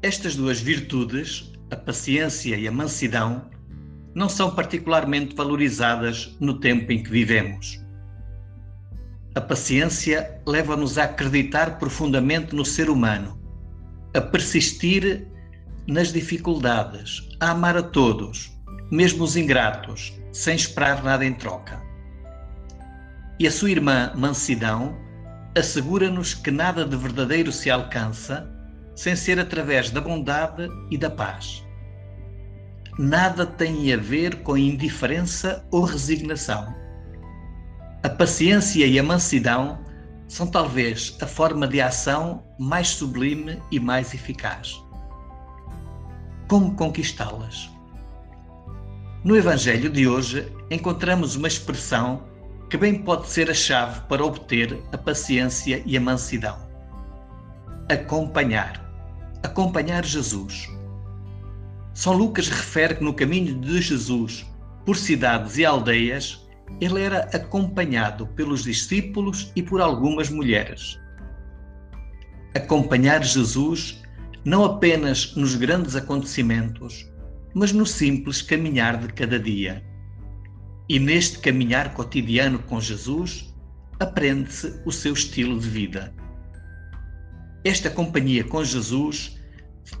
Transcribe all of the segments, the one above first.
Estas duas virtudes, a paciência e a mansidão, não são particularmente valorizadas no tempo em que vivemos. A paciência leva-nos a acreditar profundamente no ser humano, a persistir nas dificuldades, a amar a todos, mesmo os ingratos, sem esperar nada em troca. E a sua irmã Mansidão assegura-nos que nada de verdadeiro se alcança sem ser através da bondade e da paz. Nada tem a ver com indiferença ou resignação. A paciência e a mansidão são talvez a forma de ação mais sublime e mais eficaz. Como conquistá-las? No Evangelho de hoje encontramos uma expressão que bem pode ser a chave para obter a paciência e a mansidão. Acompanhar acompanhar Jesus. São Lucas refere que no caminho de Jesus, por cidades e aldeias, ele era acompanhado pelos discípulos e por algumas mulheres. Acompanhar Jesus não apenas nos grandes acontecimentos, mas no simples caminhar de cada dia. E neste caminhar cotidiano com Jesus, aprende-se o seu estilo de vida. Esta companhia com Jesus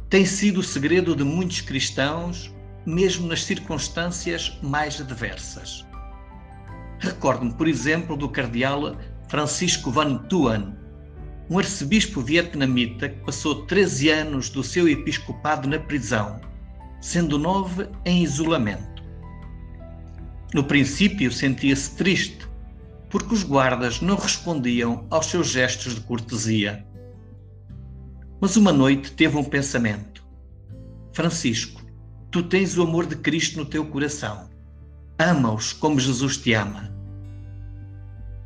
tem sido o segredo de muitos cristãos, mesmo nas circunstâncias mais adversas. Recordo-me, por exemplo, do cardeal Francisco Van Tuan, um arcebispo vietnamita que passou 13 anos do seu episcopado na prisão, sendo nove em isolamento. No princípio sentia-se triste, porque os guardas não respondiam aos seus gestos de cortesia. Mas uma noite teve um pensamento: Francisco, tu tens o amor de Cristo no teu coração. Ama-os como Jesus te ama.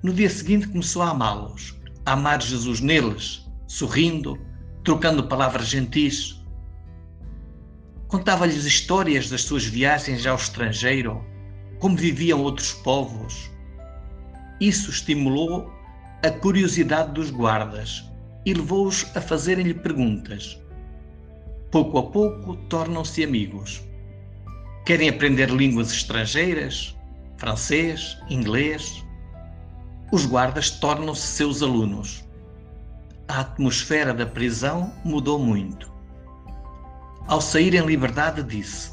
No dia seguinte começou a amá-los, a amar Jesus neles, sorrindo, trocando palavras gentis. Contava-lhes histórias das suas viagens ao estrangeiro, como viviam outros povos. Isso estimulou a curiosidade dos guardas e levou-os a fazerem-lhe perguntas. Pouco a pouco tornam-se amigos. Querem aprender línguas estrangeiras, francês, inglês. Os guardas tornam-se seus alunos. A atmosfera da prisão mudou muito. Ao sair em liberdade, disse: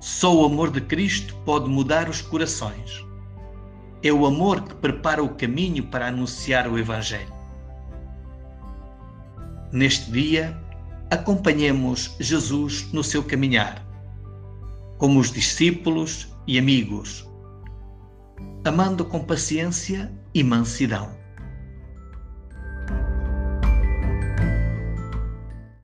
Só o amor de Cristo pode mudar os corações. É o amor que prepara o caminho para anunciar o Evangelho. Neste dia, acompanhemos Jesus no seu caminhar, como os discípulos e amigos, amando com paciência e mansidão.